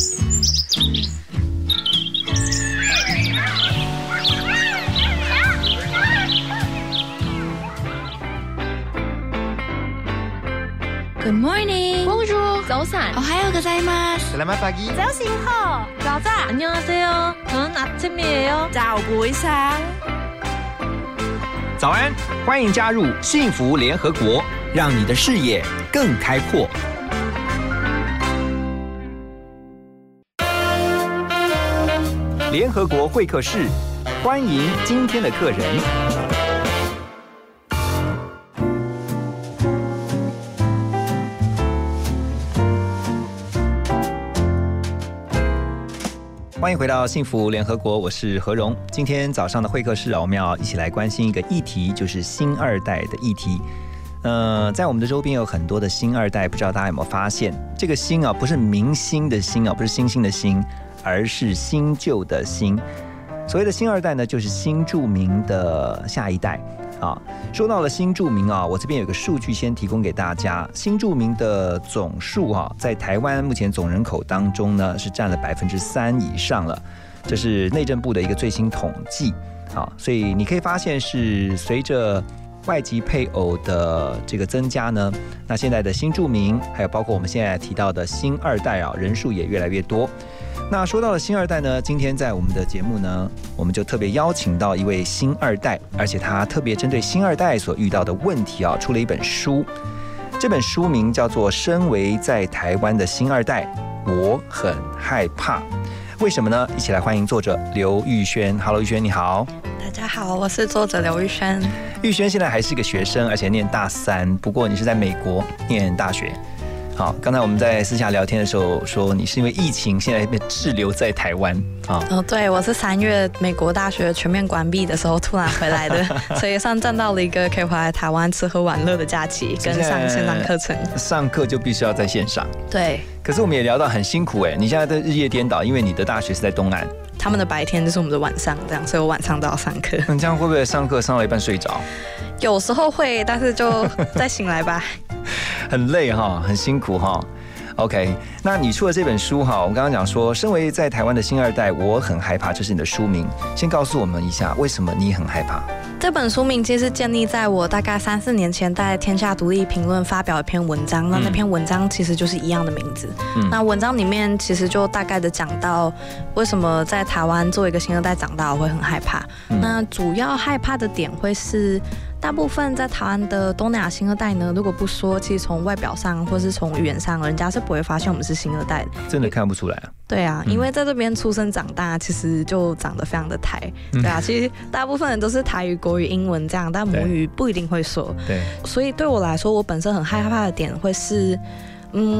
Good morning. Bonjour. 早安。 오하요ございます. Selamat pagi. 早醒好。早安。 안녕하세요. 저는 아침이에요. 早不一상，早安，欢迎加入幸福联合国，让你的视野更开阔。 联合国会客室，欢迎今天的客人。欢迎回到幸福联合国，我是何荣。今天早上的会客室啊，我们要一起来关心一个议题，就是新二代的议题。呃，在我们的周边有很多的新二代，不知道大家有没有发现，这个“新”啊，不是明星的“星”啊，不是星星的“星”，而是新旧的“新”。所谓的新二代呢，就是新著名的下一代啊。说到了新著名啊，我这边有个数据先提供给大家，新著名的总数啊，在台湾目前总人口当中呢，是占了百分之三以上了，这是内政部的一个最新统计啊。所以你可以发现是随着外籍配偶的这个增加呢，那现在的新住民，还有包括我们现在提到的新二代啊，人数也越来越多。那说到了新二代呢，今天在我们的节目呢，我们就特别邀请到一位新二代，而且他特别针对新二代所遇到的问题啊，出了一本书。这本书名叫做《身为在台湾的新二代，我很害怕》。为什么呢？一起来欢迎作者刘玉轩。Hello，玉轩你好。大家好，我是作者刘玉轩。玉轩现在还是个学生，而且念大三。不过你是在美国念大学。好，刚才我们在私下聊天的时候说，你是因为疫情现在被滞留在台湾啊？哦，对，我是三月美国大学全面关闭的时候突然回来的，所以算赚到了一个可以回来台湾吃喝玩乐的假期，跟上线上课程。上课就必须要在线上。对。可是我们也聊到很辛苦哎，你现在的日夜颠倒，因为你的大学是在东岸，他们的白天就是我们的晚上，这样，所以我晚上都要上课。你这样会不会上课上到一半睡着？有时候会，但是就再醒来吧。很累哈，很辛苦哈。OK，那你出了这本书哈，我刚刚讲说，身为在台湾的新二代，我很害怕，这是你的书名。先告诉我们一下，为什么你很害怕？这本书名其实建立在我大概三四年前在《天下独立评论》发表一篇文章，那那篇文章其实就是一样的名字。嗯、那文章里面其实就大概的讲到，为什么在台湾作为一个新二代长大，我会很害怕。嗯、那主要害怕的点会是。大部分在台湾的东南亚新二代呢，如果不说，其实从外表上或是从语言上，人家是不会发现我们是新二代的。真的看不出来啊？对啊，因为在这边出生长大，其实就长得非常的台。对啊，其实大部分人都是台语、国语、英文这样，但母语不一定会说。对。所以对我来说，我本身很害怕的点会是。嗯，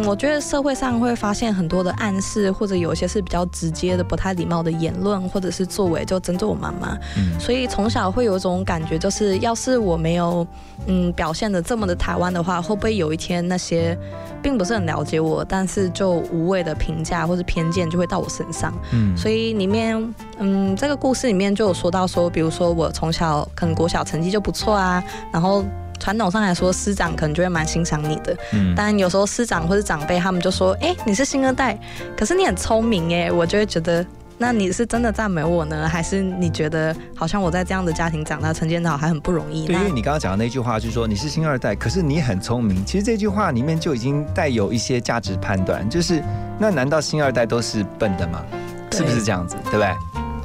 我觉得社会上会发现很多的暗示，或者有一些是比较直接的、不太礼貌的言论，或者是作为，就针对我妈妈。嗯，所以从小会有一种感觉，就是要是我没有嗯表现的这么的台湾的话，会不会有一天那些并不是很了解我，但是就无谓的评价或者偏见就会到我身上？嗯，所以里面嗯这个故事里面就有说到说，比如说我从小可能国小成绩就不错啊，然后。传统上来说，师长可能就会蛮欣赏你的，嗯，但有时候师长或者长辈他们就说，哎，你是新二代，可是你很聪明耶，我就会觉得，那你是真的赞美我呢，还是你觉得好像我在这样的家庭长大，成绩好还很不容易？对，因为你刚刚讲的那句话就是说你是新二代，可是你很聪明，其实这句话里面就已经带有一些价值判断，就是那难道新二代都是笨的吗？是不是这样子？对不对？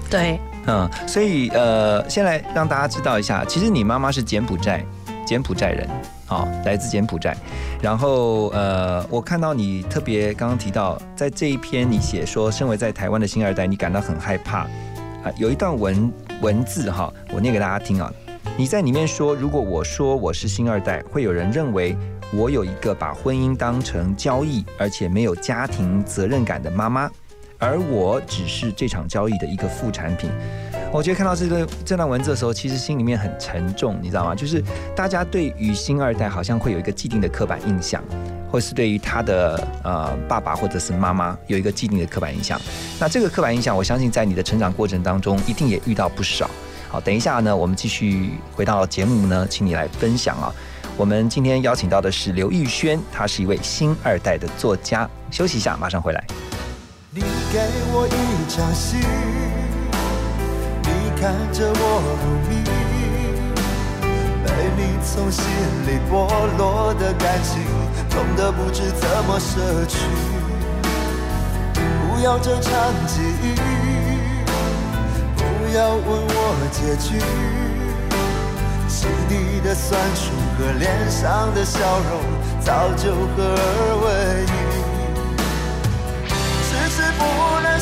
对，嗯，所以呃，先来让大家知道一下，其实你妈妈是柬埔寨。柬埔寨人，啊，来自柬埔寨。然后，呃，我看到你特别刚刚提到，在这一篇你写说，身为在台湾的新二代，你感到很害怕。啊，有一段文文字哈，我念给大家听啊。你在里面说，如果我说我是新二代，会有人认为我有一个把婚姻当成交易，而且没有家庭责任感的妈妈，而我只是这场交易的一个副产品。我觉得看到这段这段文字的时候，其实心里面很沉重，你知道吗？就是大家对于新二代好像会有一个既定的刻板印象，或是对于他的呃爸爸或者是妈妈有一个既定的刻板印象。那这个刻板印象，我相信在你的成长过程当中，一定也遇到不少。好，等一下呢，我们继续回到节目呢，请你来分享啊。我们今天邀请到的是刘玉轩，他是一位新二代的作家。休息一下，马上回来。你给我一场戏，看着我入迷，被你从心里剥落的感情，痛得不知怎么舍去。不要这场记忆，不要问我结局，心底的酸楚和脸上的笑容，早就合二为一。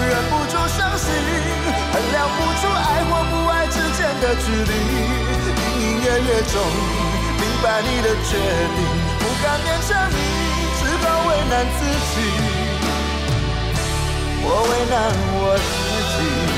忍不住伤心，衡量不出爱或不爱之间的距离，隐隐约约中明白你的决定，不敢勉强你，只好为难自己，我为难我自己。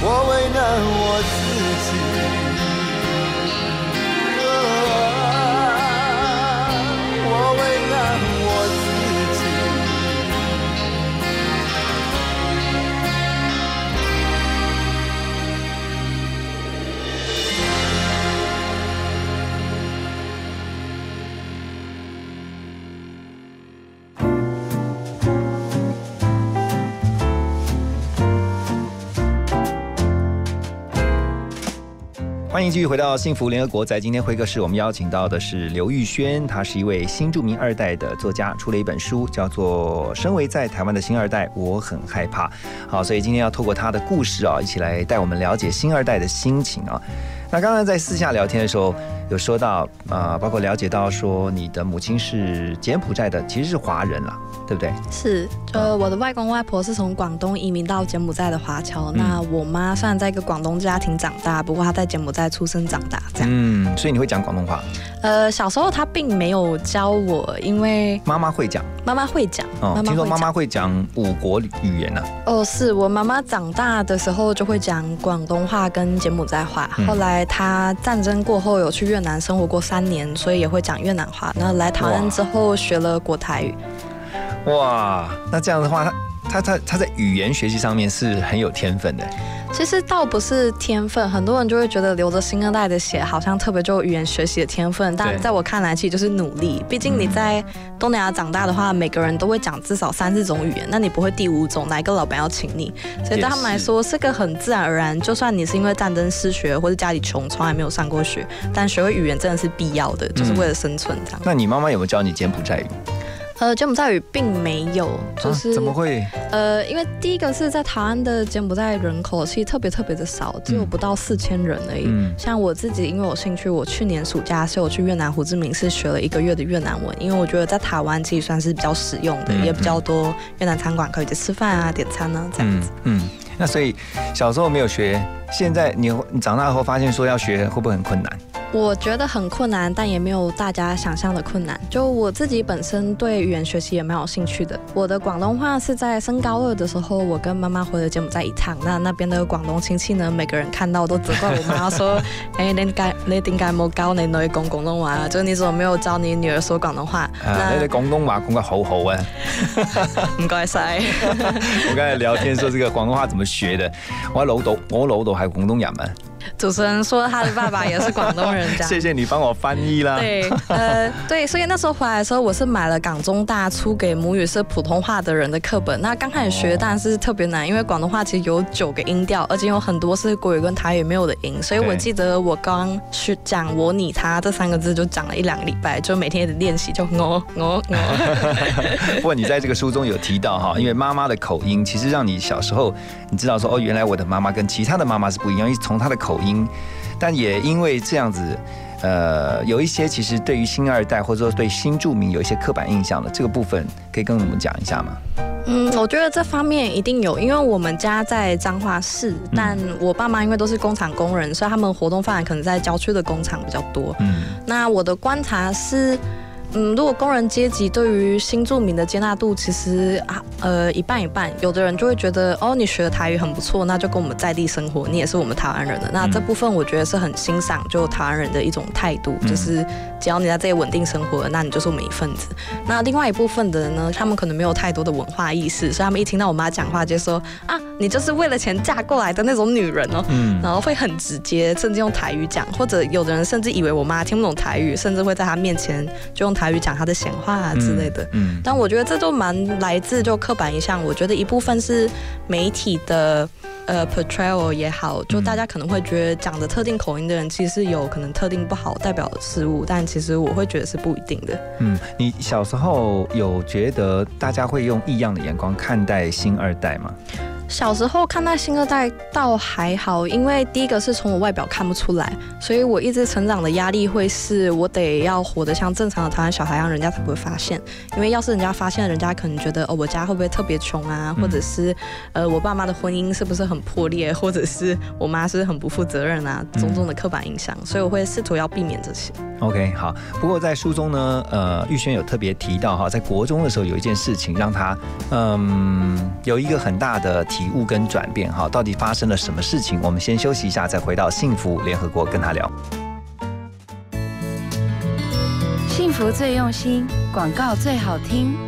我为难我自己。欢迎继续回到幸福联合国。在今天会客室，我们邀请到的是刘玉轩，他是一位新著名二代的作家，出了一本书，叫做《身为在台湾的新二代，我很害怕》。好，所以今天要透过他的故事啊，一起来带我们了解新二代的心情啊。那刚刚在私下聊天的时候。有说到啊，包括了解到说你的母亲是柬埔寨的，其实是华人啦，对不对？是，呃，我的外公外婆是从广东移民到柬埔寨的华侨。那我妈虽然在一个广东家庭长大，不过她在柬埔寨出生长大，这样。嗯，所以你会讲广东话？呃，小时候她并没有教我，因为妈妈会讲，妈妈会讲。哦，听说妈妈会讲五国语言呢。哦，是我妈妈长大的时候就会讲广东话跟柬埔寨话，后来她战争过后有去越。越南生活过三年，所以也会讲越南话。然后来台湾之后学了国台语。哇，那这样的话，他他他他在语言学习上面是很有天分的。其实倒不是天分，很多人就会觉得流着新二代的血，好像特别就有语言学习的天分。但在我看来，其实就是努力。毕竟你在东南亚长大的话，每个人都会讲至少三四种语言，那你不会第五种，哪一个老板要请你？所以对他们来说是个很自然而然。就算你是因为战争失学，或者家里穷，从来没有上过学，但学会语言真的是必要的，就是为了生存这样。那你妈妈有没有教你柬埔寨语？呃，柬埔寨语并没有，就是、啊、怎么会？呃，因为第一个是在台湾的柬埔寨人口其实特别特别的少，只有不到四千人而已。嗯像我自己，因为我兴趣，我去年暑假是我去越南胡志明市学了一个月的越南文，因为我觉得在台湾其实算是比较实用的，嗯也比较多越南餐馆可以去吃饭啊、点餐啊这样子。嗯嗯，那所以小时候没有学，现在你你长大后发现说要学，会不会很困难？我觉得很困难，但也没有大家想象的困难。就我自己本身对语言学习也蛮有兴趣的。我的广东话是在升高二的时候，我跟妈妈回了柬埔寨一趟。那那边的广东亲戚呢，每个人看到都责怪我妈说：哎，你解你點解冇教你女講廣東話啊？就你怎麼沒有教你女兒說廣東話？啊，你哋廣東話講得好好啊！唔該晒。我剛才聊天說這個廣東話怎麼學的，我老豆我老豆係廣東人啊。主持人说他的爸爸也是广东人，這樣。謝謝你帮我翻译啦。对，呃，对，所以那时候回来的时候，我是买了港中大出给母语是普通话的人的课本。那刚开始学当然是特别难，因为广东话其实有九个音调，而且有很多是国语跟台语没有的音。所以我记得我刚去讲我、你、他这三个字，就讲了一两个礼拜，就每天一直練習，就我、我、我。不过你在这个书中有提到哈，因为妈妈的口音，其实让你小时候你知道说哦，原来我的妈妈跟其他的妈妈是不一样，因为从她的口音。但也因为这样子，呃，有一些其实对于新二代或者说对新住民有一些刻板印象的这个部分，可以跟我们讲一下吗？嗯，我觉得这方面一定有，因为我们家在彰化市，但我爸妈因为都是工厂工人，所以他们活动范围可能在郊区的工厂比较多。嗯，那我的观察是。嗯，如果工人阶级对于新住民的接纳度，其实啊，呃，一半一半。有的人就会觉得，哦，你学的台语很不错，那就跟我们在地生活，你也是我们台湾人的。那这部分我觉得是很欣赏，就台湾人的一种态度，就是只要你在这里稳定生活，那你就是我们一份子。那另外一部分的人呢，他们可能没有太多的文化意识，所以他们一听到我妈讲话就说，啊，你就是为了钱嫁过来的那种女人哦，嗯，然后会很直接，甚至用台语讲，或者有的人甚至以为我妈听不懂台语，甚至会在她面前就用台語講他的闲话啊之类的，嗯，嗯但我觉得这都蛮来自就刻板印象。我觉得一部分是媒体的呃 portrayal 也好，就大家可能会觉得讲的特定口音的人其实有可能特定不好代表的事物，但其实我会觉得是不一定的。嗯，你小时候有觉得大家会用异样的眼光看待新二代嗎？小时候看待新二代倒还好，因为第一个是从我外表看不出来，所以我一直成长的压力会是我得要活得像正常的台湾小孩一样，人家才不会发现。因为要是人家发现，人家可能觉得哦，我家会不会特别穷啊，或者是呃我爸妈的婚姻是不是很破裂，或者是我妈是很不负责任啊，种种的刻板印象，所以我会试图要避免这些。OK，好。不过在书中呢，呃，玉轩有特别提到哈，在国中的时候有一件事情让他嗯有一个很大的提悟跟转变哈，到底发生了什么事情？我们先休息一下，再回到幸福联合国跟他聊。幸福最用心，广告最好听。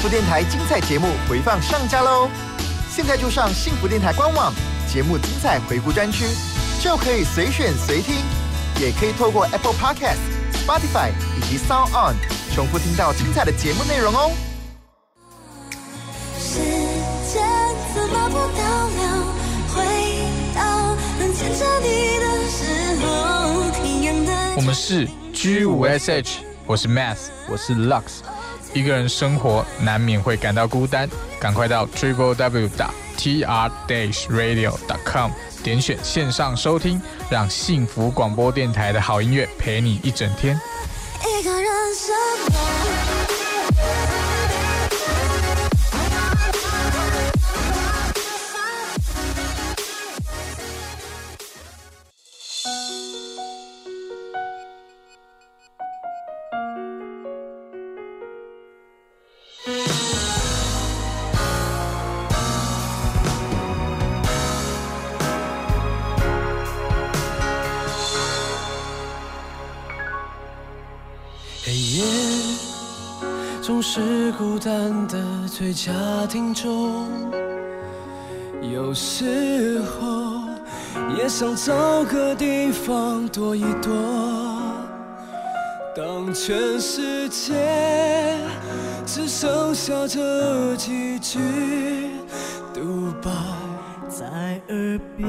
幸福电台精彩节目回放上架喽！现在就上幸福电台官网节目精彩回顾专区，就可以随选随听，也可以透过 Apple Podcast、Spotify 以及 Sound On 重复听到精彩的节目内容哦。时间怎么不倒流，回到能牵着你的时候，的。我们是 G 五 SH，我是 Math，我是 Lux。一个人生活难免会感到孤单，赶快到 triple w 打 t r dash radio dot com 点选线上收听，让幸福广播电台的好音乐陪你一整天。一个人生活。是孤单的最佳听众，有时候也想找个地方躲一躲。当全世界只剩下这几句独白在耳边，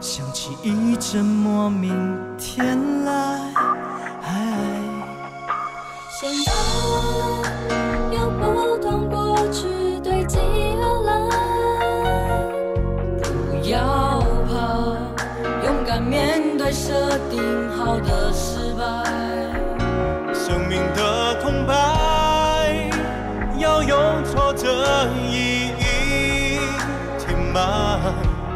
响起一阵莫名天籁。现在有不同过去堆积而来，不要怕，勇敢面对设定好的失败。生命的空白，要用挫折意义填满。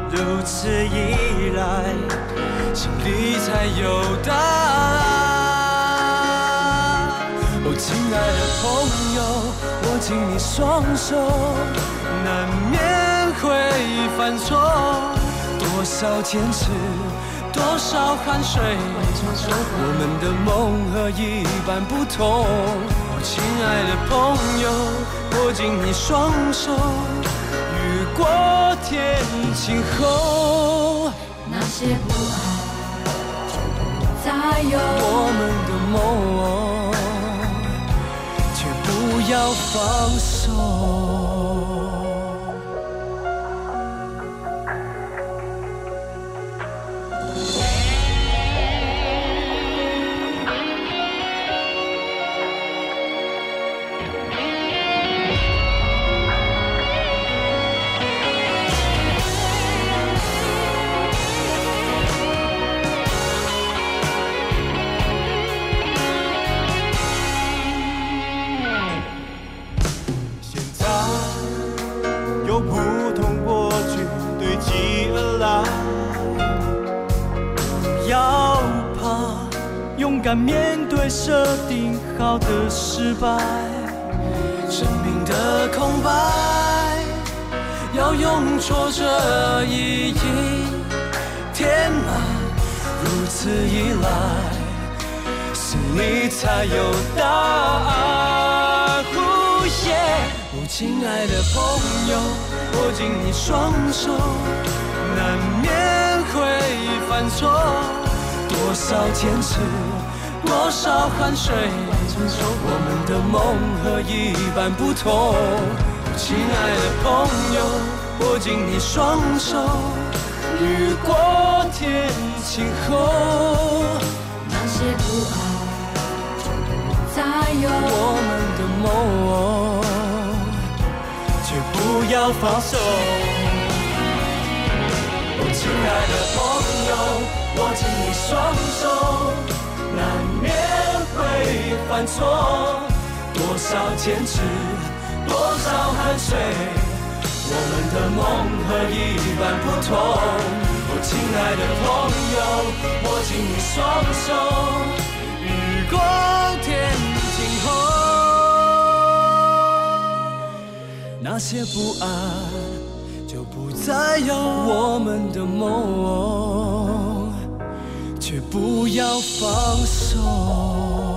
如此一来，心里才有答案。亲爱的朋友，握紧你双手，难免会犯错。多少坚持，多少汗水，我们的梦和一般不同。哦，亲爱的朋友，握紧你双手，雨过天晴后，那些不爱再有我们的梦。要放手。敢面对设定好的失败。生命的空白，要用挫折一一填满。如此一来，心里才有答案。呼耶！哦，亲爱的朋友，握紧你双手，难免会犯错。多少坚持，多少汗水，我们的梦和一般不同。亲爱的朋友，握紧你双手，雨过天晴后，那些不爱就不再有我们的梦，却不要放手。亲爱的朋友，握紧你双手，难免会犯错。多少坚持，多少汗水，我们的梦和一般不同。哦，亲爱的朋友，握紧你双手，雨过天晴后，那些不安就不再有我们的梦，却不要放手。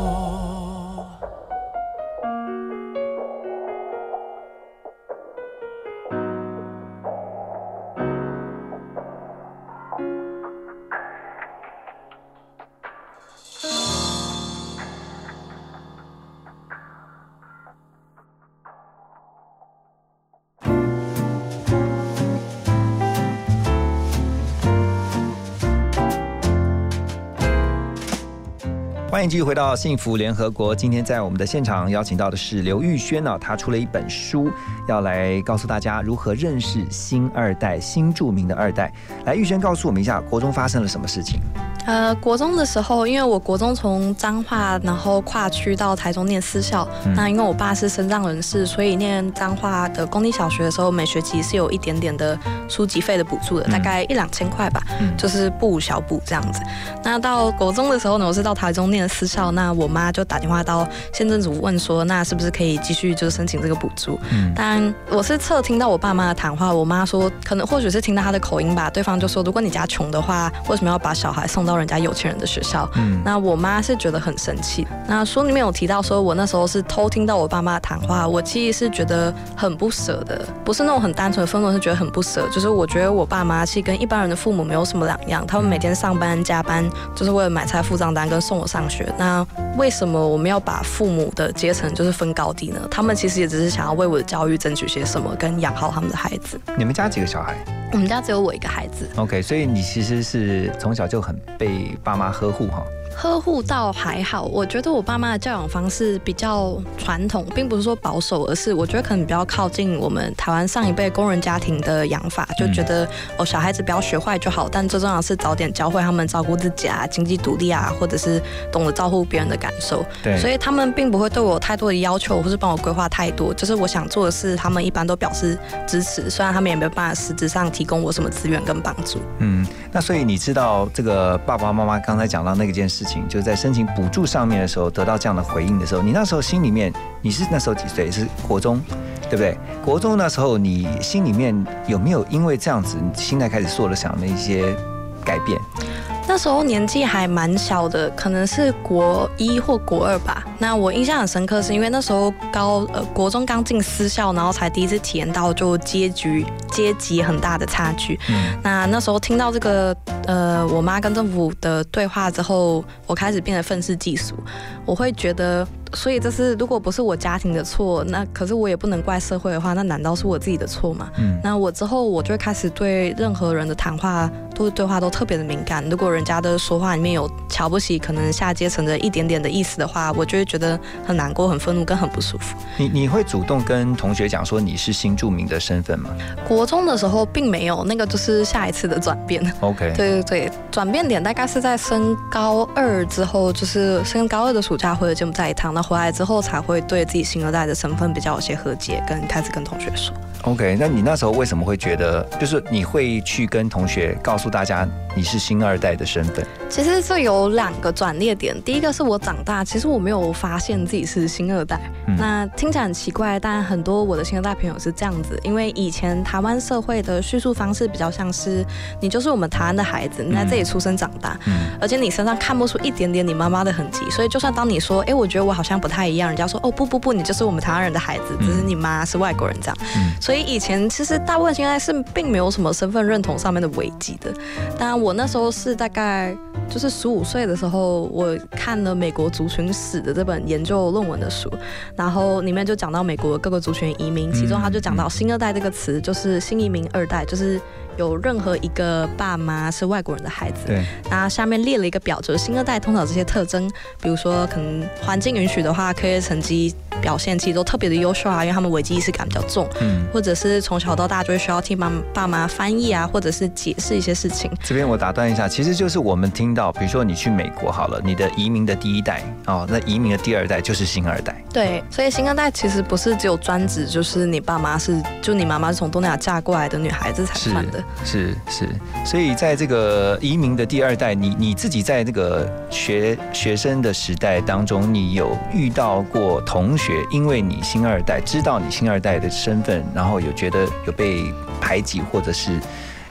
欢迎继续回到幸福联合国。今天在我们的现场邀请到的是刘玉轩呢、他出了一本书，要来告诉大家如何认识新二代、新著名的二代。来，玉轩告诉我们一下，国中发生了什么事情？呃，国中的时候，因为我国中从彰化，然后跨区到台中念私校。嗯那因为我爸是身障人士，所以念彰化的公立小学的时候，每学期是有一点点的书籍费的补助的，嗯大概一两千块吧，嗯就是不无小补这样子。那到国中的时候呢，我是到台中念私校，那我妈就打电话到县政府问说，那是不是可以继续就是申请这个补助？嗯当然，我是侧听到我爸妈的谈话，我妈说，可能或许是听到他的口音吧，对方就说，如果你家穷的话，为什么要把小孩送到人家有钱人的学校。嗯那我妈是觉得很生气。那书里面有提到说，我那时候是偷听到我爸妈的谈话，我其实是觉得很不舍的，不是那种很单纯的愤怒，是觉得很不舍。就是我觉得我爸妈其实跟一般人的父母没有什么两样，他们每天上班加班，就是为了买菜付账单跟送我上学。那为什么我们要把父母的阶层就是分高低呢？他们其实也只是想要为我的教育争取些什么，跟养好他们的孩子。你们家几个小孩我们家只有我一个孩子。？OK，所以你其实是从小就很被被爸妈呵护哈。呵护倒还好，我觉得我爸妈的教养方式比较传统，并不是说保守，而是我觉得可能比较靠近我们台湾上一辈工人家庭的养法，就觉得、哦小孩子不要学坏就好，但最重要的是早点教会他们照顾自己啊、经济独立啊，或者是懂得照顾别人的感受。对所以他们并不会对我有太多的要求，或是帮我规划太多。就是我想做的事，他们一般都表示支持，虽然他们也没有办法实质上提供我什么资源跟帮助。嗯，那所以你知道这个爸爸妈妈刚才讲到那件事情，就是在申请补助上面的时候得到这样的回应的时候，你那时候心里面你是那时候几岁？是国中，对不对？国中那时候你心里面有没有因为这样子，你心态开始做了想的一些改变？那时候年纪还蛮小的，可能是国一或国二吧。那我印象很深刻，是因为那时候高呃国中刚进私校，然后才第一次体验到就阶级阶级很大的差距。嗯那那时候听到这个呃我妈跟政府的对话之后，我开始变得愤世嫉俗。我会觉得，所以这是如果不是我家庭的错，那可是我也不能怪社会的话，那难道是我自己的错吗？嗯那我之后我就会开始对任何人的谈话都是对话都特别的敏感。如果人家的说话里面有瞧不起可能下阶层的一点点的意思的话，我就会觉得很难过、很愤怒跟很不舒服。你你会主动跟同学讲说你是新住民的身份吗国中的时候并没有，那个就是下一次的转变。？OK，对对对，转变点大概是在升高二之后，就是升高二的暑假回了柬埔寨一趟，那回来之后才会对自己新二代的身份比较有些和解，跟开始跟同学说。OK，那你那时候为什么会觉得，就是你会去跟同学告诉大家你是新二代的身份？其实这有两个转捩点，第一个是我长大，其实我没有发现自己是新二代。嗯那听起来很奇怪，但很多我的新二代朋友是这样子，因为以前台湾社会的叙述方式比较像是你就是我们台湾的孩子，你在这里出生长大，而且你身上看不出一点点你妈妈的痕迹，所以就算当你说，哎，我觉得我好像不太一样，人家说，哦不不不，你就是我们台湾人的孩子，只是你妈是外国人这样。所以以前其实大部分现在是并没有什么身份认同上面的危机的。当然，我那时候是大概就是十五岁的时候，我看了美国族群史的这本研究论文的书，然后里面就讲到美国各个族群移民，其中他就讲到“新二代”这个词，就是新移民二代，就是。有任何一个爸妈是外国人的孩子，对，那下面列了一个表，就是新二代通常这些特征，比如说可能环境允许的话，课业成绩表现其实都特别的优秀啊，因为他们危机意识感比较重，嗯或者是从小到大就会需要替妈爸妈翻译啊，或者是解释一些事情。这边我打断一下，其实就是我们听到，比如说你去美国好了，你的移民的第一代哦，那移民的第二代就是新二代。对，所以新二代其实不是只有专指，就是你爸妈是，就你妈妈是从东南亚嫁过来的女孩子才算的。是是，所以在这个移民的第二代，你你自己在这个学学生的时代当中，你有遇到过同学，因为你新二代，知道你新二代的身份，然后有觉得有被排挤，或者是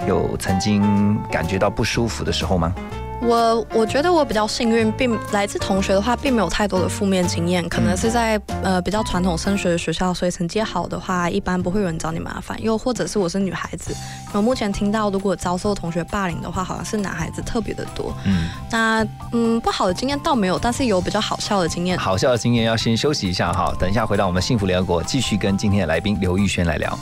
有曾经感觉到不舒服的时候吗？我我觉得我比较幸运，并来自同学的话，并没有太多的负面经验，可能是在呃比较传统升学的学校，所以成绩好的话，一般不会有人找你麻烦。又或者是我是女孩子，我目前听到如果遭受同学霸凌的话，好像是男孩子特别的多。嗯，那嗯不好的经验倒没有，但是有比较好笑的经验。好笑的经验要先休息一下哈，等一下回到我们幸福联合国，继续跟今天的来宾刘玉轩来聊。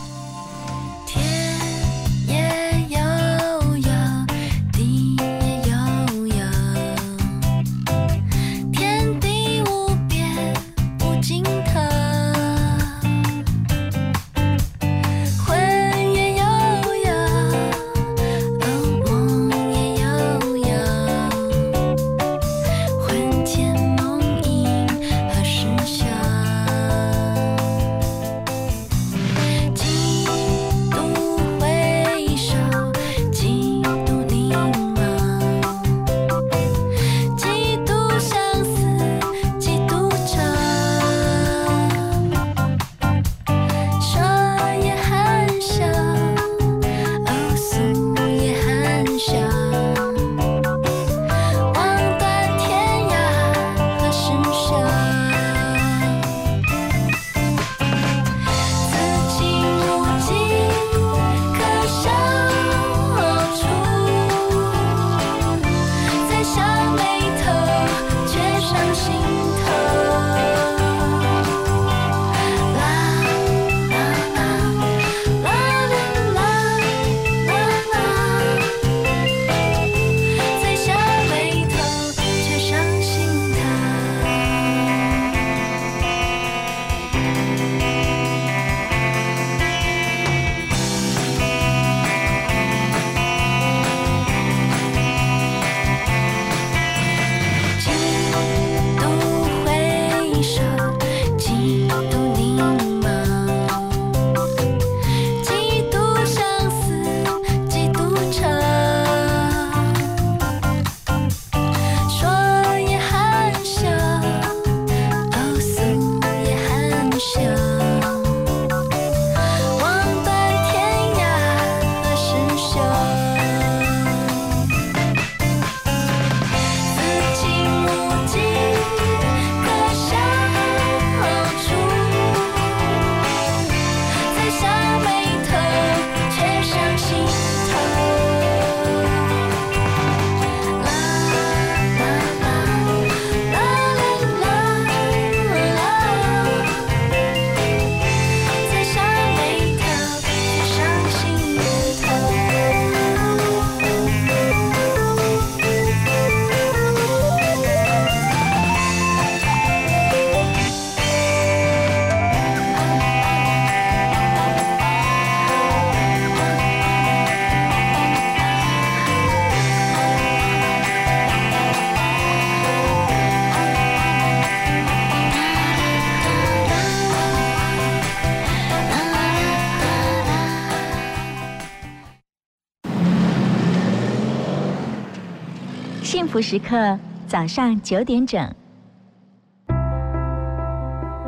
福时刻早上九点整。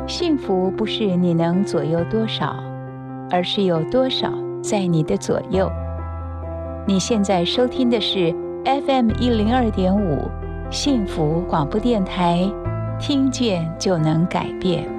幸福不是你能左右多少，而是有多少在你的左右。你现在收听的是 FM 一零二点五幸福广播电台，听见就能改变。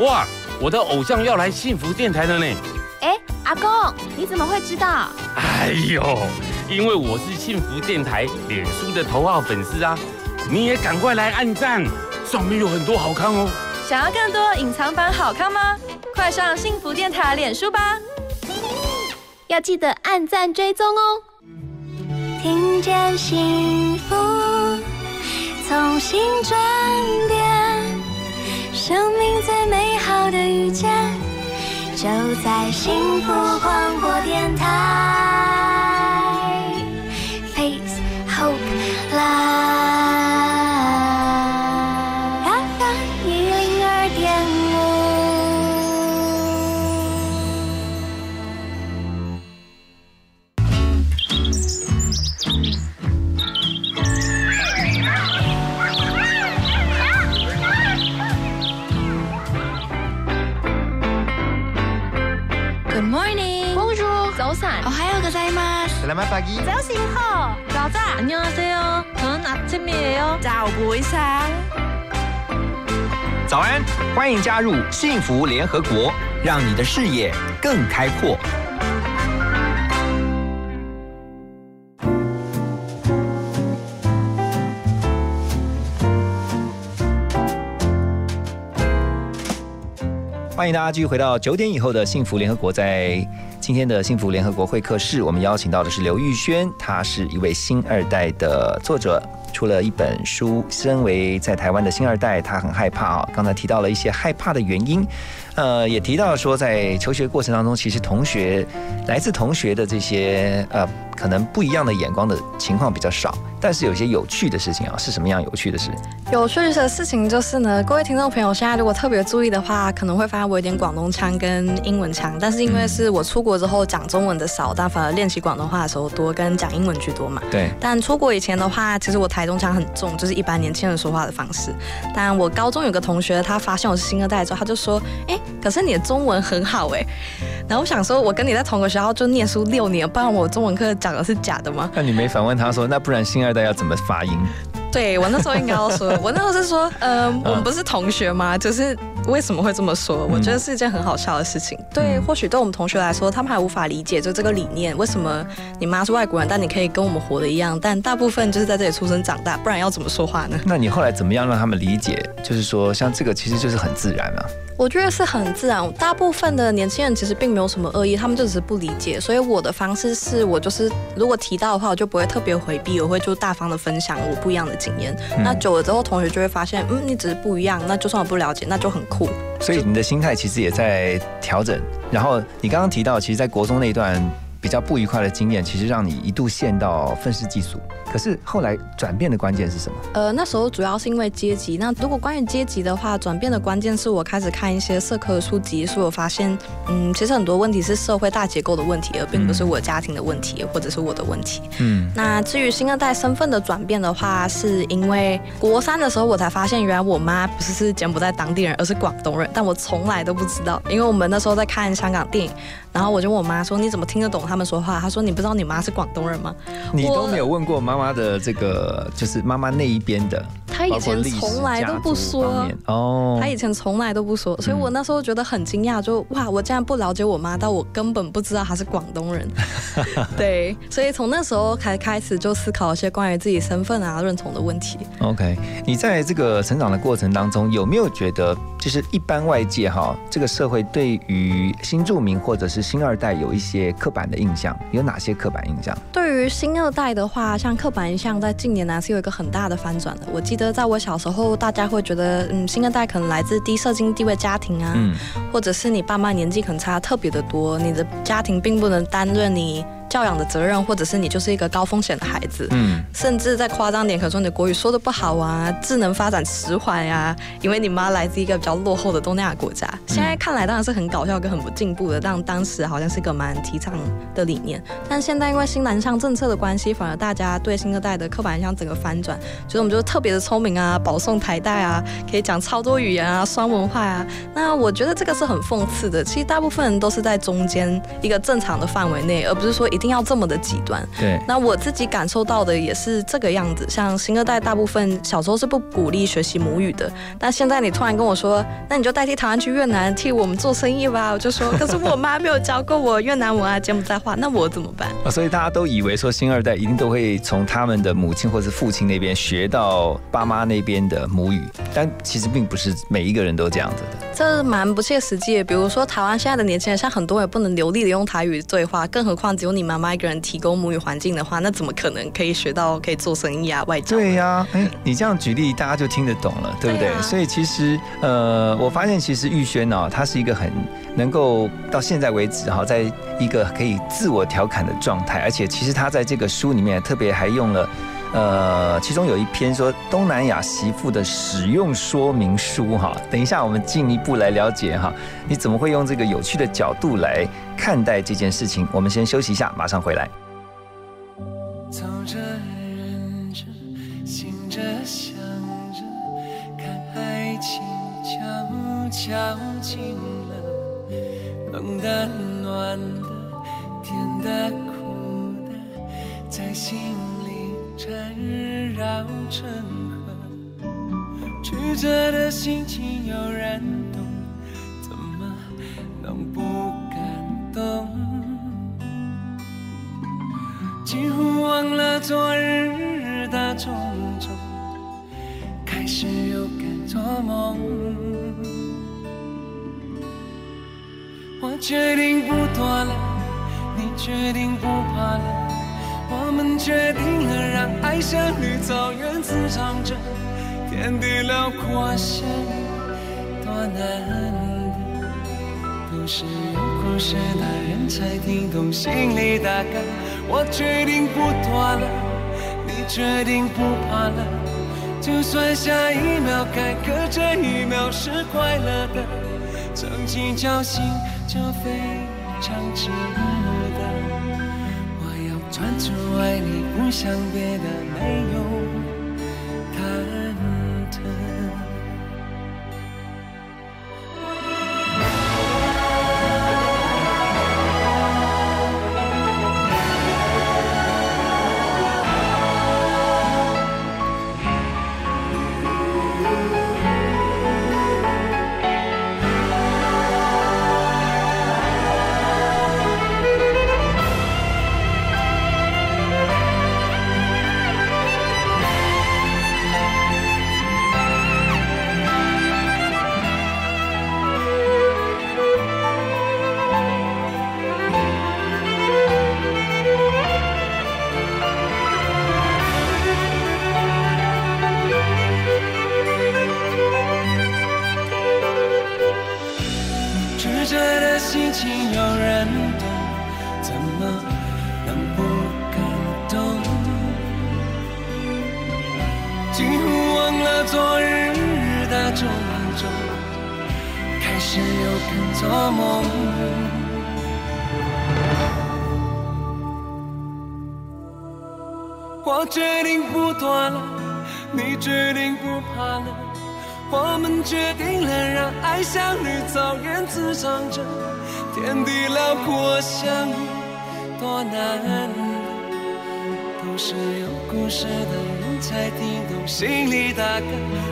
哇，我的偶像要来幸福电台了呢！哎，阿公，你怎么会知道？哎呦，因为我是幸福电台脸书的头号粉丝啊！你也赶快来按赞，上面有很多好看哦。想要更多隐藏版好看吗？快上幸福电台脸书吧！要记得按赞追踪哦。听见幸福，从心转变，生命最美好的遇见，就在幸福广播电台。마스. Selamat pagi.早醒好.早安. 안녕하세요. 저는 아침이에요. 早부상.早安，欢迎加入幸福联合国，让你的视野更开阔。欢迎大家继续回到九点以后的幸福联合国。在 今天的幸福联合国会客室，我们邀请到的是刘玉轩，他是一位新二代的作者，出了一本书。身为在台湾的新二代，他很害怕啊。刚才提到了一些害怕的原因，呃，也提到说在求学过程当中，其实同学来自同学的这些呃可能不一样的眼光的情况比较少，但是有些有趣的事情啊，是什么样有趣的事？有趣的事情就是呢，各位听众朋友，现在如果特别注意的话，可能会发现我有点广东腔跟英文腔，但是因为是我出国之后讲中文的少，但反而练习广东话的时候多，跟讲英文居多嘛。对。但出国以前的话，其实我台中腔很重，就是一般年轻人说话的方式。但我高中有个同学，他发现我是新二代之后，他就说：“哎，可是你的中文很好哎。”然后我想说，我跟你在同个学校就念书六年，不然我中文课讲的是假的吗？那你没反问他说，那不然新二代要怎么发音？对我那时候应该要说，我那时候是说，呃，我们不是同学吗？就是为什么会这么说？我觉得是一件很好笑的事情。对，或许对我们同学来说，他们还无法理解就这个理念，为什么你妈是外国人，但你可以跟我们活的一样？但大部分就是在这里出生长大，不然要怎么说话呢？那你后来怎么样让他们理解？就是说，像这个其实就是很自然啊。我觉得是很自然，大部分的年轻人其实并没有什么恶意，他们就只是不理解。所以我的方式是我就是如果提到的话，我就不会特别回避，我会就大方的分享我不一样的经验。嗯那久了之后，同学就会发现，嗯，你只是不一样，那就算我不了解，那就很酷。所以你的心态其实也在调整。然后你刚刚提到，其实，在国中那一段比较不愉快的经验，其实让你一度陷到愤世嫉俗。可是后来转变的关键是什么？呃，那时候主要是因为阶级。那如果关于阶级的话，转变的关键是我开始看一些社科的书籍，所以我发现，嗯，其实很多问题是社会大结构的问题，而并不是我家庭的问题，或者是我的问题。嗯，那至于新二代身份的转变的话，是因为国三的时候我才发现，原来我妈不是是柬埔寨当地人，而是广东人，但我从来都不知道，因为我们那时候在看香港电影，然后我就问我妈说：“你怎么听得懂他们说话？”他说：“你不知道你妈是广东人吗？”你都没有问过妈妈的这个，就是妈妈那一边的。她他以前从来都不说哦，他以前从来都不说，所以我那时候觉得很惊讶，就哇，我竟然不了解我妈，但我根本不知道她是广东人。对，所以从那时候才开始就思考一些关于自己身份啊、认同的问题。OK，你在这个成长的过程当中，有没有觉得，就是一般外界哈，这个社会对于新住民或者是新二代有一些刻板的印象？有哪些刻板印象？对于新二代的话，像刻板印象，在近年来是有一个很大的翻转的。我记得在我小时候，大家会觉得，嗯，新二代可能来自低社经地位家庭啊，或者是你爸妈年纪可能差特别的多，你的家庭并不能担任你。教养的责任，或者是你就是一个高风险的孩子，嗯，甚至再夸张点，可能说你的国语说的不好啊，智能发展迟缓呀，因为你妈来自一个比较落后的东南亚国家。现在看来当然是很搞笑跟很不进步的，但当时好像是一个蛮提倡的理念。但现在因为新南向政策的关系，反而大家对新二代的刻板印象整个翻转，觉得我们就是特别的聪明啊，保送台大啊，可以讲超多语言啊，双文化啊。那我觉得这个是很讽刺的。其实大部分人都是在中间一个正常的范围内，而不是说一定。要这么的极端？对。那我自己感受到的也是这个样子。像新二代，大部分小时候是不鼓励学习母语的。但现在你突然跟我说，那你就代替台湾去越南替我们做生意吧。我就说，可是我妈没有教过我越南文啊、柬埔寨话，那我怎么办？啊，所以大家都以为说新二代一定都会从他们的母亲或是父亲那边学到爸妈那边的母语，但其实并不是每一个人都这样子的。这蛮不切实际的。比如说，台湾现在的年轻人，像很多也不能流利的用台语对话，更何况只有你妈妈一个人提供母语环境的话，那怎么可能可以学到可以做生意啊、外交？对呀，哎，你这样举例，大家就听得懂了，对不对？所以其实，呃，我发现其实玉轩呢，他是一个很能够到现在为止哈，在一个可以自我调侃的状态，而且其实他在这个书里面特别还用了。呃，其中有一篇说东南亚媳妇的使用说明书哈，等一下我们进一步来了解哈，你怎么会用这个有趣的角度来看待这件事情？我们先休息一下，马上回来。走着忍着，想着，看爱情悄悄近了，冷的暖的，甜的，在心。缠绕成河，曲折的心情有人懂，怎么能不感动？几乎忘了昨日的种种，开始又敢做梦。我决定不躲了，你决定不怕了。我们决定了，让爱像绿草原滋长着，天地辽阔相遇多难得，都是有故事的人才听懂心里的歌。我决定不躲了，你决定不怕了，就算下一秒该可这一秒是快乐的，曾经侥幸就非常值得。专注爱你，不想别的，没有。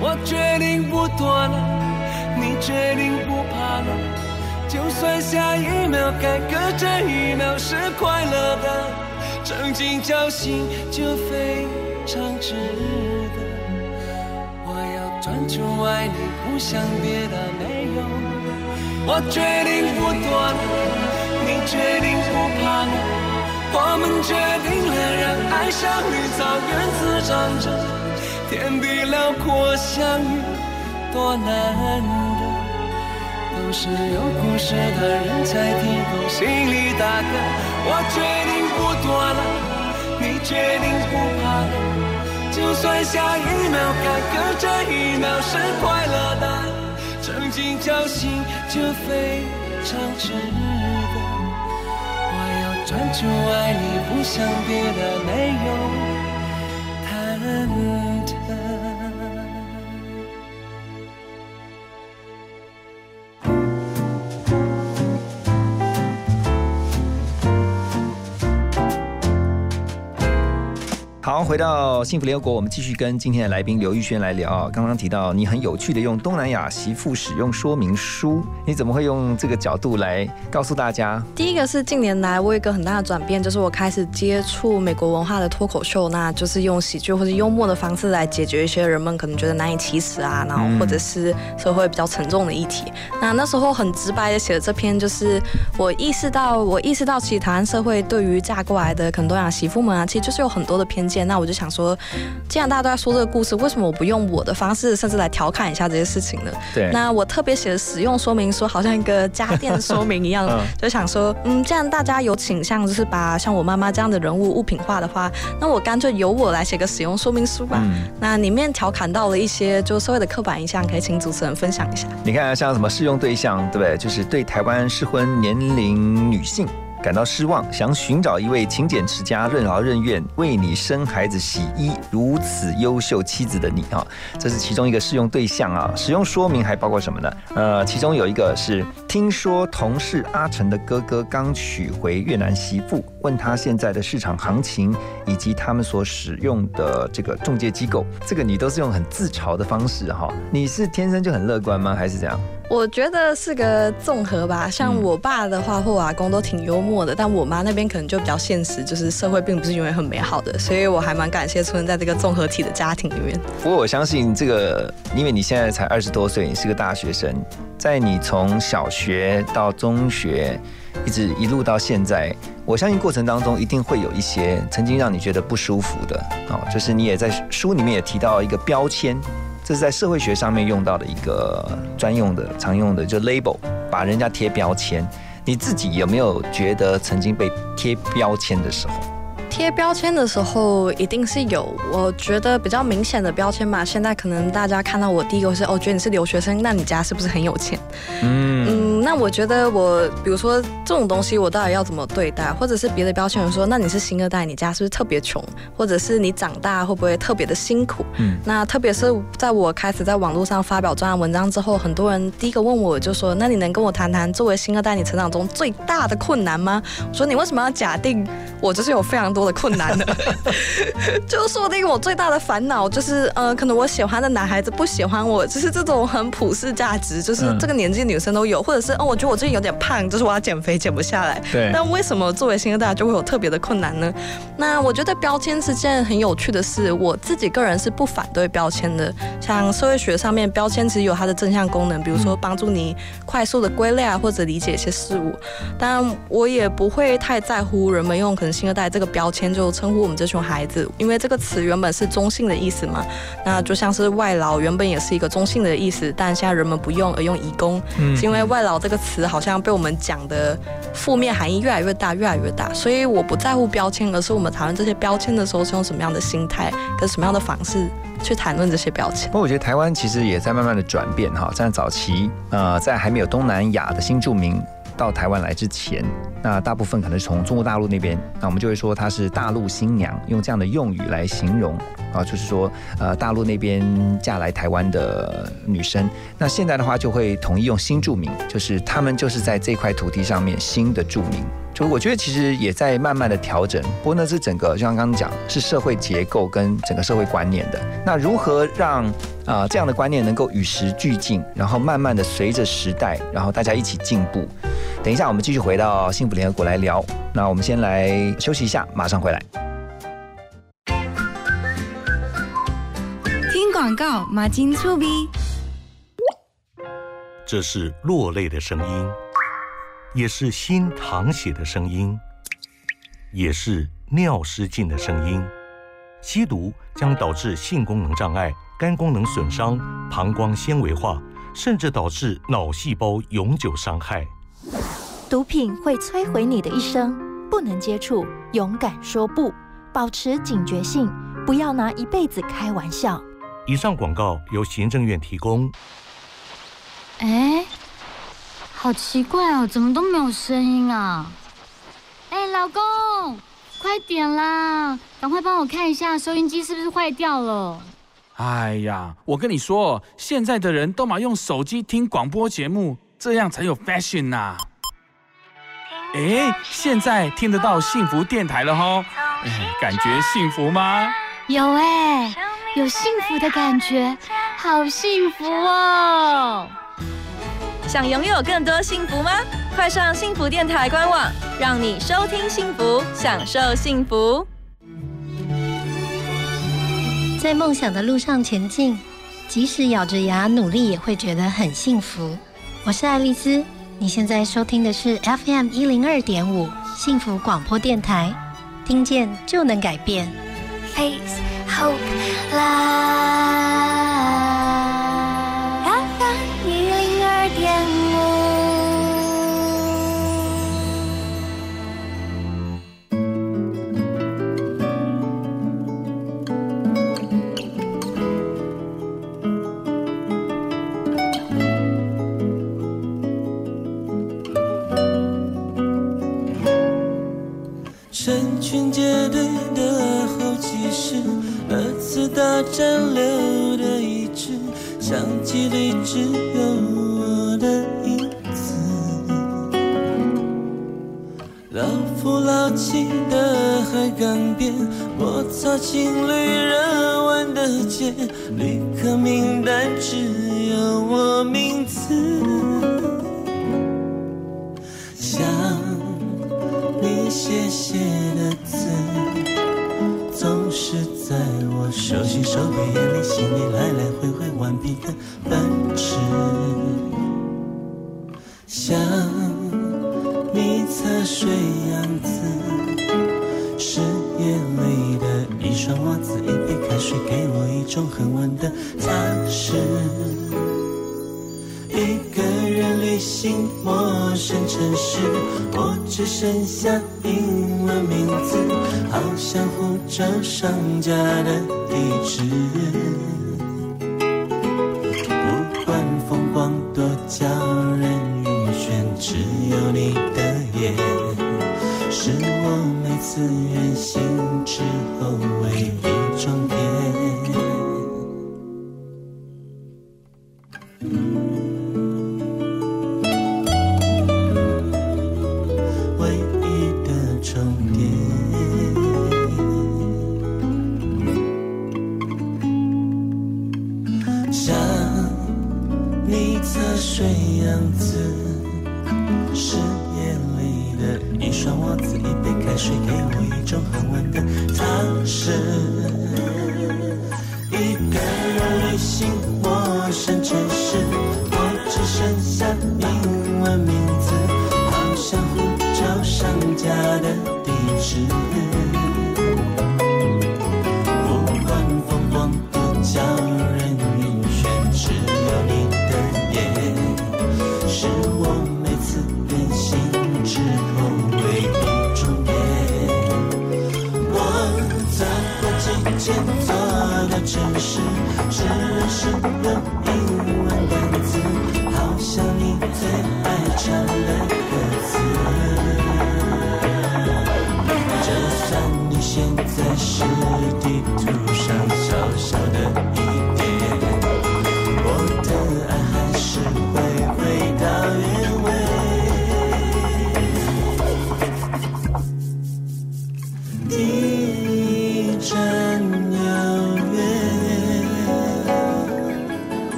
我决定不躲了，你决定不怕了，就算下一秒改革，这一秒是快乐的，曾经侥幸就非常值得。我要专注爱你，不想别的没有。我决定不躲了，你决定不怕了。我们决定了，让爱像绿草原滋长着，天地辽阔相遇多难得，都是有故事的人才听懂心里大概。我决定不躲了，你决定不怕了，就算下一秒坎坷，这一秒是快乐的，曾经侥幸就非常值得。我要专注爱你，不想别的，没有忐好，回到幸福联合国，我们继续跟今天的来宾刘玉轩来聊。刚刚提到你很有趣的用东南亚媳妇使用说明书，你怎么会用这个角度来告诉大家？第一个是近年来我有一个很大的转变，就是我开始接触美国文化的脱口秀，那就是用喜剧或者幽默的方式来解决一些人们可能觉得难以启齿啊，然后或者是社会比较沉重的议题。那那时候很直白的写的这篇，就是我意识到，我意识到其实台湾社会对于嫁过来的可能东亚媳妇们啊，其实就是有很多的偏见。那我就想说，既然大家都在说这个故事，为什么我不用我的方式，甚至来调侃一下这些事情呢？对。那我特别写的使用说明书，好像一个家电说明一样，就想说，嗯，既然大家有倾向就是把像我妈妈这样的人物物品化的话，那我干脆由我来写个使用说明书吧。那里面调侃到了一些就社会的刻板印象，可以请主持人分享一下。你看，像什么适用对象，对不对？就是对台湾适婚年龄女性。感到失望，想寻找一位勤俭持家、任劳任怨、为你生孩子、洗衣、如此优秀妻子的你啊，这是其中一个适用对象啊。使用说明还包括什么呢？呃，其中有一个是听说同事阿成的哥哥刚娶回越南媳妇，问他现在的市场行情以及他们所使用的这个中介机构，这个你都是用很自嘲的方式哈。你是天生就很乐观吗？还是怎样？我觉得是个综合吧，像我爸的话或我阿公都挺幽默的，但我妈那边可能就比较现实，就是社会并不是永远很美好的，所以我还蛮感谢出生在这个综合体的家庭里面。不过我相信这个，因为你现在才二十多岁，你是个大学生，在你从小学学到中学，一直一路到现在，我相信过程当中一定会有一些曾经让你觉得不舒服的哦，就是你也在书里面也提到一个标签。这是在社会学上面用到的一个专用的、常用的，就 label，把人家贴标签。你自己有没有觉得曾经被贴标签的时候？贴标签的时候一定是有，我觉得比较明显的标签嘛。现在可能大家看到我第一个是哦，觉得你是留学生，那你家是不是很有钱？嗯嗯，那我觉得我比如说这种东西，我到底要怎么对待？或者是别的标签，说那你是新二代，你家是不是特别穷？或者是你长大会不会特别的辛苦？嗯，那特别是在我开始在网络上发表专栏文章之后，很多人第一个问我就说，那你能跟我谈谈作为新二代你成长中最大的困难吗？我说你为什么要假定我就是有非常多。的困难的，就说不定我最大的烦恼就是，呃，可能我喜欢的男孩子不喜欢我，就是这种很普世价值，就是这个年纪女生都有，或者是，哦，我觉得我最近有点胖，就是我要减肥减不下来。对。但为什么作为新二代就会有特别的困难呢？那我觉得标签是件很有趣的事，我自己个人是不反对标签的。像社会学上面，标签其实有它的正向功能，比如说帮助你快速的归类啊，或者理解一些事物。但我也不会太在乎人们用可能新二代这个标。签就称呼我们这群孩子，因为这个词原本是中性的意思嘛，那就像是外劳原本也是一个中性的意思，但现在人们不用而用移工，是因为外劳这个词好像被我们讲的负面含义越来越大，越来越大，所以我不在乎标签，而是我们讨论这些标签的时候是用什么样的心态跟什么样的方式去谈论这些标签。不过我觉得台湾其实也在慢慢的转变哈，在早期呃，在还没有东南亚的新住民。到台湾来之前，那大部分可能是从中国大陆那边，那我们就会说她是大陆新娘，用这样的用语来形容啊，就是说呃大陆那边嫁来台湾的女生。那现在的话就会统一用新住民，就是他们就是在这块土地上面新的住民。就我觉得其实也在慢慢的调整，不过那是整个就像刚刚讲，是社会结构跟整个社会观念的。那如何让啊这样的观念能够与时俱进，然后慢慢的随着时代，然后大家一起进步？等一下我们继续回到幸福联合国来聊。那我们先来休息一下，马上回来。听广告，马金粗逼。这是落泪的声音。也是心淌血的声音，也是尿失禁的声音。吸毒将导致性功能障碍、肝功能损伤、膀胱纤维化，甚至导致脑细胞永久伤害。毒品会摧毁你的一生，不能接触，勇敢说不，保持警觉性，不要拿一辈子开玩笑。以上广告由行政院提供。哎。好奇怪哦，怎么都没有声音啊？哎，老公，快点啦，赶快帮我看一下收音机是不是坏掉了。哎呀，我跟你说，现在的人都嘛用手机听广播节目，这样才有 fashion 呐。哎，现在听得到幸福电台了吼，哎，感觉幸福吗？有哎，有幸福的感觉，好幸福哦。想拥有更多幸福吗？快上幸福电台官网，让你收听幸福，享受幸福。在梦想的路上前进，即使咬着牙努力，也会觉得很幸福。我是爱丽丝，你现在收听的是 FM 一零二点五幸福广播电台，听见就能改变。Face hope love。次大战留的遗址，相机里只有我。的影子，老夫老妻的海港边，摩擦情侣热吻的街，旅客名单只有我名字。想你写写的字，手心手背眼里心里来来回回顽皮的奔驰。想你侧睡样子，是夜里的一双袜子，一杯开水给我一种很稳的踏实。一个人旅行陌生城市，只剩下英文名字，好像护照上家的地址。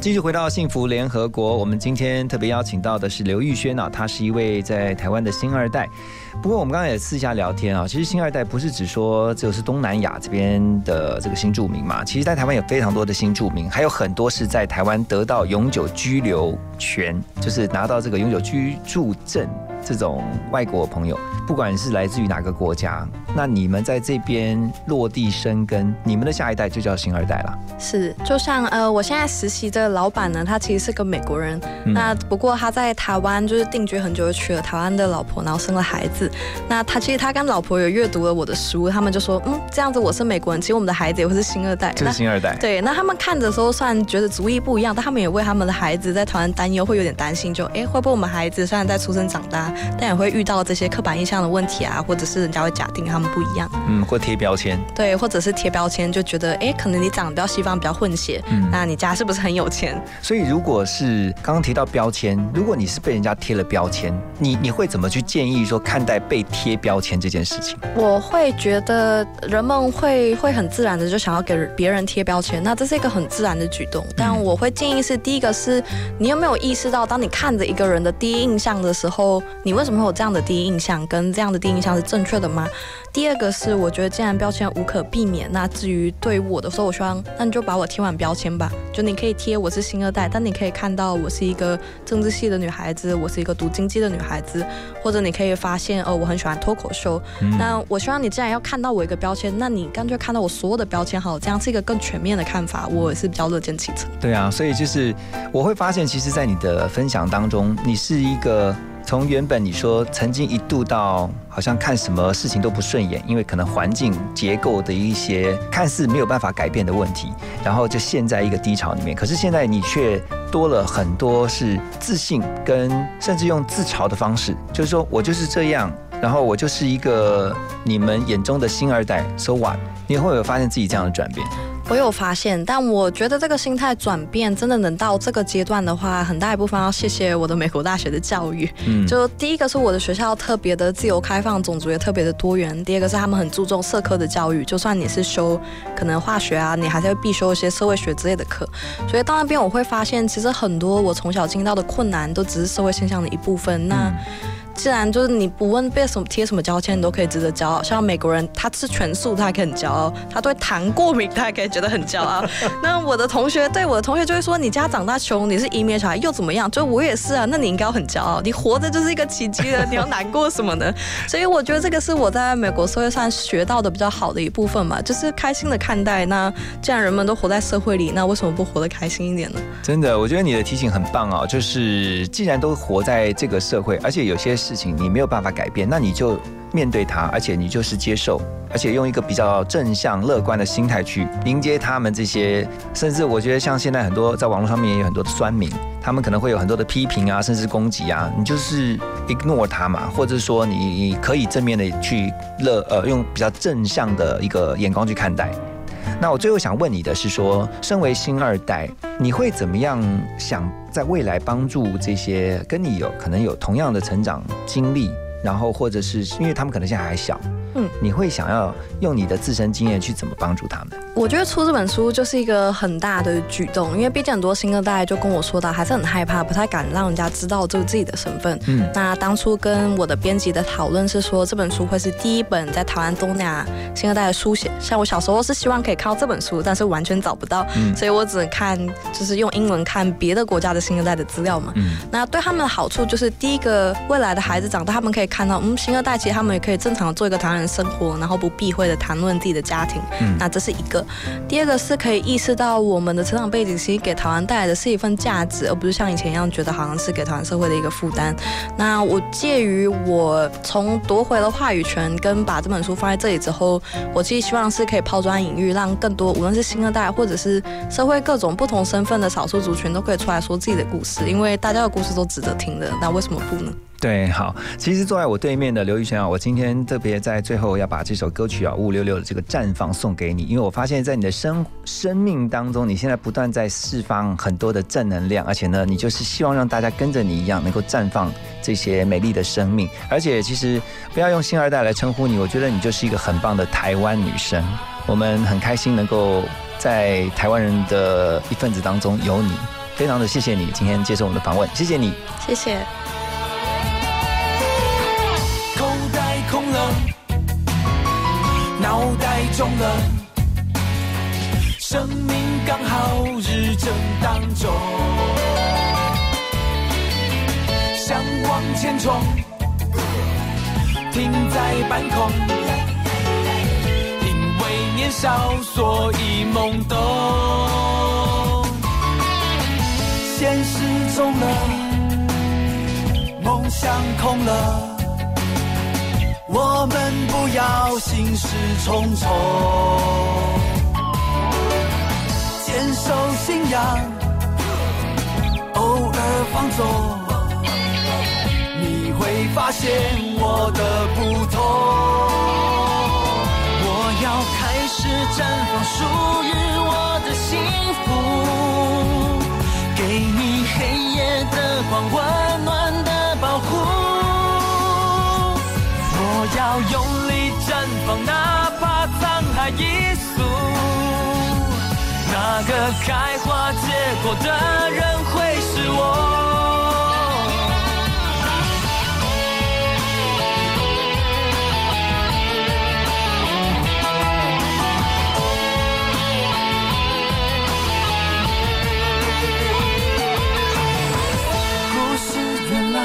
继续回到幸福联合国。我们今天特别邀请到的是刘玉轩啊，他是一位在台湾的新二代。不过我们刚刚也私下聊天啊，其实新二代不是只说就是东南亚这边的这个新住民嘛，其实在台湾有非常多的新住民，还有很多是在台湾得到永久居留权，就是拿到这个永久居住证这种外国朋友，不管是来自于哪个国家，那你们在这边落地生根，你们的下一代就叫新二代了。是，就像呃，我现在实习的老板呢，他其实是个美国人，嗯那不过他在台湾就是定居很久，就娶了台湾的老婆，然后生了孩子。那他其实他跟老婆有阅读了我的书，他们就说，嗯，这样子我是美国人，其实我们的孩子也会是新二代，就是新二代对，那他们看的时候虽然觉得族裔不一样，但他们也为他们的孩子在台湾担忧，会有点担心，就哎会不会我们孩子虽然在出生长大，但也会遇到这些刻板印象的问题啊，或者是人家会假定他们不一样。嗯，或贴标签。对，或者是贴标签，就觉得哎，诶可能你长得比较西方，比较混血，嗯那你家是不是很有钱？所以，如果是刚刚提到标签，如果你是被人家贴了标签，你你会怎么去建议说看待被贴标签这件事情？我会觉得人们会会很自然的就想要给别人贴标签，那这是一个很自然的举动。但我会建议是，第一个是你有没有意识到，当你看着一个人的第一印象的时候，你为什么会有这样的第一印象，跟这样的第一印象是正确的吗？第二个是，我觉得既然标签无可避免，那至于对我的时候，我希望那你就把我贴满标签吧。就你可以贴我是新二代，但你可以看到我是一个政治系的女孩子，我是一个读经济的女孩子，或者你可以发现哦，我很喜欢脱口秀。嗯那我希望你既然要看到我一个标签，那你干脆看到我所有的标签好，这样是一个更全面的看法，我也是比较乐见其成。对啊，所以就是我会发现，其实，在你的分享当中，你是一个从原本你说曾经一度到好像看什么事情都不顺眼，因为可能环境结构的一些看似没有办法改变的问题，然后就陷在一个低潮里面。可是现在你却多了很多是自信跟甚至用自嘲的方式，就是说我就是这样，然后我就是一个你们眼中的星二代，so what？你会不会有发现自己这样的转变？我有发现，但我觉得这个心态转变真的能到这个阶段的话，很大一部分要谢谢我的美国大学的教育。嗯就第一个是我的学校特别的自由开放，种族也特别的多元；第二个是他们很注重社科的教育，就算你是修可能化学啊，你还是会必修一些社会学之类的课。所以到那边我会发现，其实很多我从小经历到的困难，都只是社会现象的一部分。那既然就是你不问被什么贴什么标签，你都可以值得骄傲。像美国人，他吃全素，他还可以很骄傲；他对糖过敏，他还可以觉得很骄傲。那我的同学对我的同学就会说：“你家长大穷，你是移民小孩又怎么样？”就我也是啊，那你应该要很骄傲。你活着就是一个奇迹了，你要难过什么呢？所以我觉得这个是我在美国社会上学到的比较好的一部分嘛，就是开心的看待。那既然人们都活在社会里，那为什么不活得开心一点呢？真的，我觉得你的提醒很棒哦。就是既然都活在这个社会，而且有些事情你没有办法改变，那你就面对它，而且你就是接受，而且用一个比较正向、乐观的心态去迎接他们这些。甚至我觉得像现在很多在网络上面也有很多的酸民，他们可能会有很多的批评啊，甚至攻击啊，你就是 ignore 他嘛，或者说你你可以正面的去乐呃用比较正向的一个眼光去看待。那我最后想问你的是说，身为新二代，你会怎么样想在未来帮助这些跟你有可能有同样的成长经历，然后或者是因为他们可能现在还小，嗯，你会想要用你的自身经验去怎么帮助他们？我觉得出这本书就是一个很大的举动，因为毕竟很多新二代就跟我说到，还是很害怕，不太敢让人家知道这个自己的身份。嗯，那当初跟我的编辑的讨论是说，这本书会是第一本在台湾东亚新二代的书写。像我小时候是希望可以看到这本书，但是完全找不到，所以我只能看，就是用英文看别的国家的新二代的资料嘛。嗯，那对他们的好处就是，第一个，未来的孩子长大，他们可以看到，嗯，新二代其实他们也可以正常的做一个台湾人生活，然后不避讳的谈论自己的家庭。嗯，那这是一个。第二个是可以意识到我们的成长背景其实给台湾带来的是一份价值，而不是像以前一样觉得好像是给台湾社会的一个负担。那我介于我从夺回了话语权跟把这本书放在这里之后，我其实希望是可以抛砖引玉，让更多无论是新二代或者是社会各种不同身份的少数族群都可以出来说自己的故事，因为大家的故事都值得听的。那为什么不呢？对，好，其实坐在我对面的刘玉璇啊，我今天特别在最后要把这首歌曲啊五五六六的这个绽放送给你，因为我发现，在你的生生命当中，你现在不断在释放很多的正能量，而且呢，你就是希望让大家跟着你一样，能够绽放这些美丽的生命。而且，其实不要用星二代来称呼你，我觉得你就是一个很棒的台湾女生。我们很开心能够在台湾人的一份子当中有你，非常的谢谢你今天接受我们的访问，谢谢你，谢谢。脑袋中了，生命刚好日正当中，想往前冲，停在半空，因为年少所以懵懂，现实中了，梦想空了。我们不要心事重重，坚守信仰，偶尔放纵，你会发现我的不同。我要开始绽放属于我的幸福，给你黑夜的光，温暖的保护。我要用力绽放，哪怕沧海一粟。那个开花结果的人会是我。故事远了，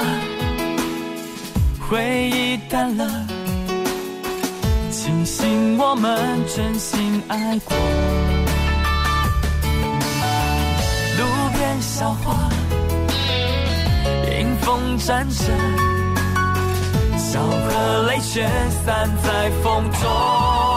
回忆淡了。庆幸我们真心爱过，路边小花，迎风站着，笑和泪全散在风中。